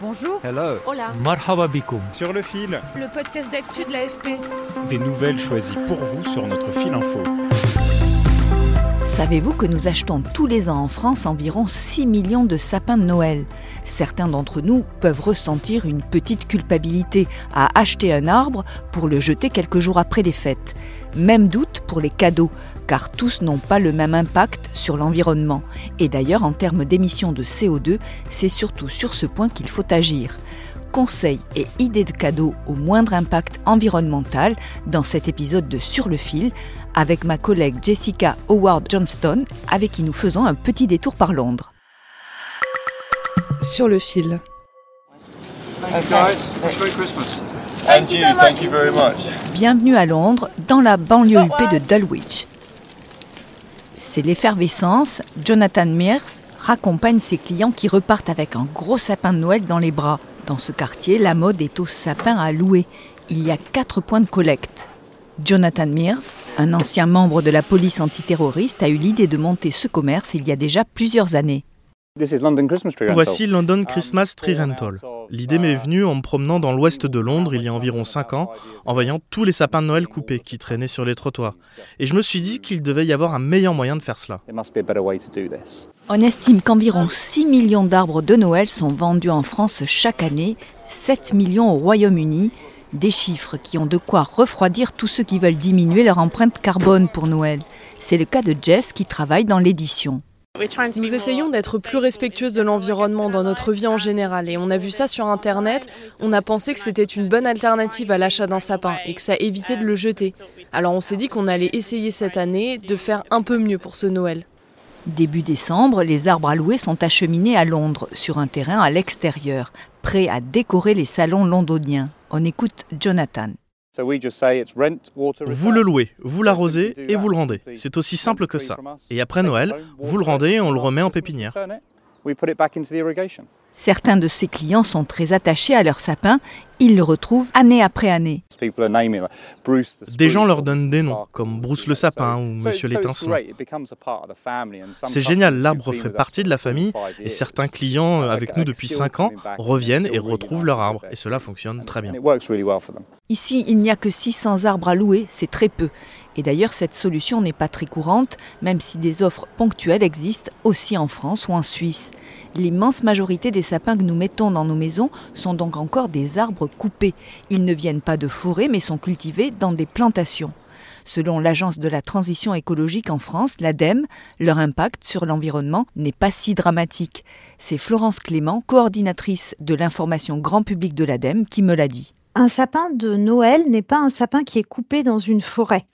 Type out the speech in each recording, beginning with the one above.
Bonjour. Hello. Hola. Marhaba bikoum. Sur le fil, Le podcast d'actu de l'AFP. des nouvelles choisies pour vous sur notre fil info. Savez-vous que nous achetons tous les ans en France environ 6 millions de sapins de Noël? Certains d'entre nous peuvent ressentir une petite culpabilité à acheter un arbre pour le jeter quelques jours après les fêtes. Même doute pour les cadeaux, car tous n'ont pas le même impact sur l'environnement. Et d'ailleurs, en termes d'émissions de CO2, c'est surtout sur ce point qu'il faut agir conseils et idées de cadeaux au moindre impact environnemental dans cet épisode de Sur le fil avec ma collègue Jessica Howard Johnston avec qui nous faisons un petit détour par Londres. Sur le fil. And you, thank you very much. Bienvenue à Londres, dans la banlieue huppée de Dulwich. C'est l'effervescence, Jonathan Mears raccompagne ses clients qui repartent avec un gros sapin de Noël dans les bras. Dans ce quartier, la mode est au sapin à louer. Il y a quatre points de collecte. Jonathan Mears, un ancien membre de la police antiterroriste, a eu l'idée de monter ce commerce il y a déjà plusieurs années. Voici London Christmas Tree Rental. L'idée m'est venue en me promenant dans l'ouest de Londres il y a environ 5 ans, en voyant tous les sapins de Noël coupés qui traînaient sur les trottoirs. Et je me suis dit qu'il devait y avoir un meilleur moyen de faire cela. On estime qu'environ 6 millions d'arbres de Noël sont vendus en France chaque année, 7 millions au Royaume-Uni, des chiffres qui ont de quoi refroidir tous ceux qui veulent diminuer leur empreinte carbone pour Noël. C'est le cas de Jess qui travaille dans l'édition. Nous essayons d'être plus respectueuses de l'environnement dans notre vie en général et on a vu ça sur Internet. On a pensé que c'était une bonne alternative à l'achat d'un sapin et que ça évitait de le jeter. Alors on s'est dit qu'on allait essayer cette année de faire un peu mieux pour ce Noël. Début décembre, les arbres à louer sont acheminés à Londres, sur un terrain à l'extérieur, prêts à décorer les salons londoniens. On écoute Jonathan. Vous le louez, vous l'arrosez et vous le rendez. C'est aussi simple que ça. Et après Noël, vous le rendez et on le remet en pépinière. Certains de ses clients sont très attachés à leur sapin. Ils le retrouvent année après année. Des gens leur donnent des noms, comme Bruce le sapin ou Monsieur l'étincelant. C'est génial, l'arbre fait partie de la famille et certains clients avec nous depuis 5 ans reviennent et retrouvent leur arbre. Et cela fonctionne très bien. Ici, il n'y a que 600 arbres à louer, c'est très peu. Et d'ailleurs, cette solution n'est pas très courante, même si des offres ponctuelles existent aussi en France ou en Suisse. L'immense majorité des sapins que nous mettons dans nos maisons sont donc encore des arbres coupés. Ils ne viennent pas de forêt, mais sont cultivés dans des plantations. Selon l'Agence de la transition écologique en France, l'ADEME, leur impact sur l'environnement n'est pas si dramatique. C'est Florence Clément, coordinatrice de l'information grand public de l'ADEME, qui me l'a dit. Un sapin de Noël n'est pas un sapin qui est coupé dans une forêt.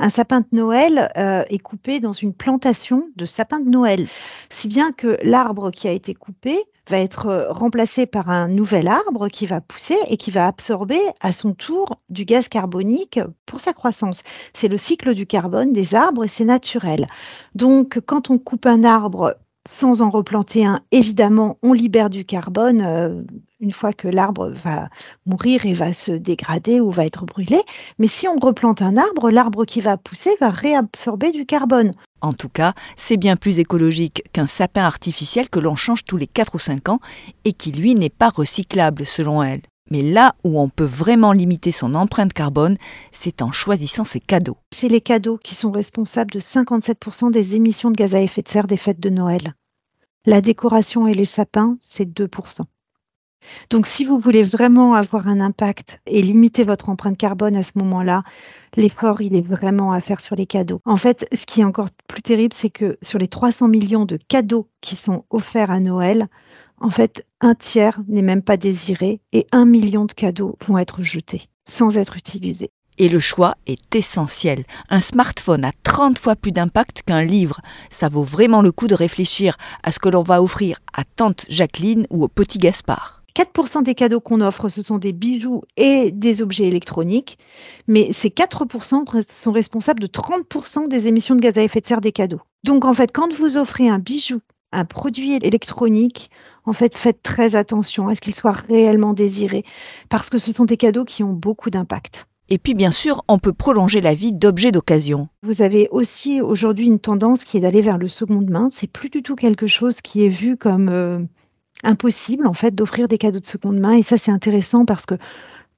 Un sapin de Noël euh, est coupé dans une plantation de sapins de Noël, si bien que l'arbre qui a été coupé va être euh, remplacé par un nouvel arbre qui va pousser et qui va absorber à son tour du gaz carbonique pour sa croissance. C'est le cycle du carbone des arbres et c'est naturel. Donc quand on coupe un arbre sans en replanter un, évidemment, on libère du carbone euh, une fois que l'arbre va mourir et va se dégrader ou va être brûlé. Mais si on replante un arbre, l'arbre qui va pousser va réabsorber du carbone. En tout cas, c'est bien plus écologique qu'un sapin artificiel que l'on change tous les 4 ou 5 ans et qui, lui, n'est pas recyclable selon elle. Mais là où on peut vraiment limiter son empreinte carbone, c'est en choisissant ses cadeaux. C'est les cadeaux qui sont responsables de 57% des émissions de gaz à effet de serre des fêtes de Noël. La décoration et les sapins, c'est 2%. Donc si vous voulez vraiment avoir un impact et limiter votre empreinte carbone à ce moment-là, l'effort, il est vraiment à faire sur les cadeaux. En fait, ce qui est encore plus terrible, c'est que sur les 300 millions de cadeaux qui sont offerts à Noël, en fait, un tiers n'est même pas désiré et un million de cadeaux vont être jetés sans être utilisés. Et le choix est essentiel. Un smartphone a 30 fois plus d'impact qu'un livre. Ça vaut vraiment le coup de réfléchir à ce que l'on va offrir à tante Jacqueline ou au petit Gaspard. 4% des cadeaux qu'on offre, ce sont des bijoux et des objets électroniques, mais ces 4% sont responsables de 30% des émissions de gaz à effet de serre des cadeaux. Donc en fait, quand vous offrez un bijou, un produit électronique, en fait, faites très attention à ce qu'il soit réellement désiré, parce que ce sont des cadeaux qui ont beaucoup d'impact. Et puis bien sûr, on peut prolonger la vie d'objets d'occasion. Vous avez aussi aujourd'hui une tendance qui est d'aller vers le seconde main. C'est plus du tout quelque chose qui est vu comme euh, impossible en fait d'offrir des cadeaux de seconde main. Et ça c'est intéressant parce que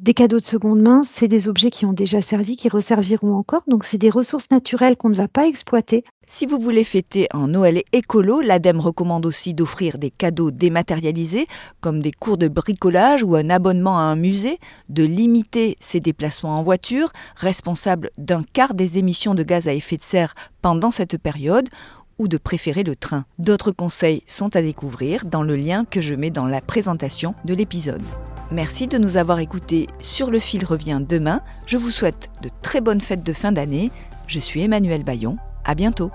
des cadeaux de seconde main, c'est des objets qui ont déjà servi, qui resserviront encore, donc c'est des ressources naturelles qu'on ne va pas exploiter. Si vous voulez fêter un Noël écolo, l'ADEME recommande aussi d'offrir des cadeaux dématérialisés, comme des cours de bricolage ou un abonnement à un musée, de limiter ses déplacements en voiture, responsable d'un quart des émissions de gaz à effet de serre pendant cette période, ou de préférer le train. D'autres conseils sont à découvrir dans le lien que je mets dans la présentation de l'épisode. Merci de nous avoir écoutés. Sur le fil revient demain. Je vous souhaite de très bonnes fêtes de fin d'année. Je suis Emmanuel Bayon. À bientôt.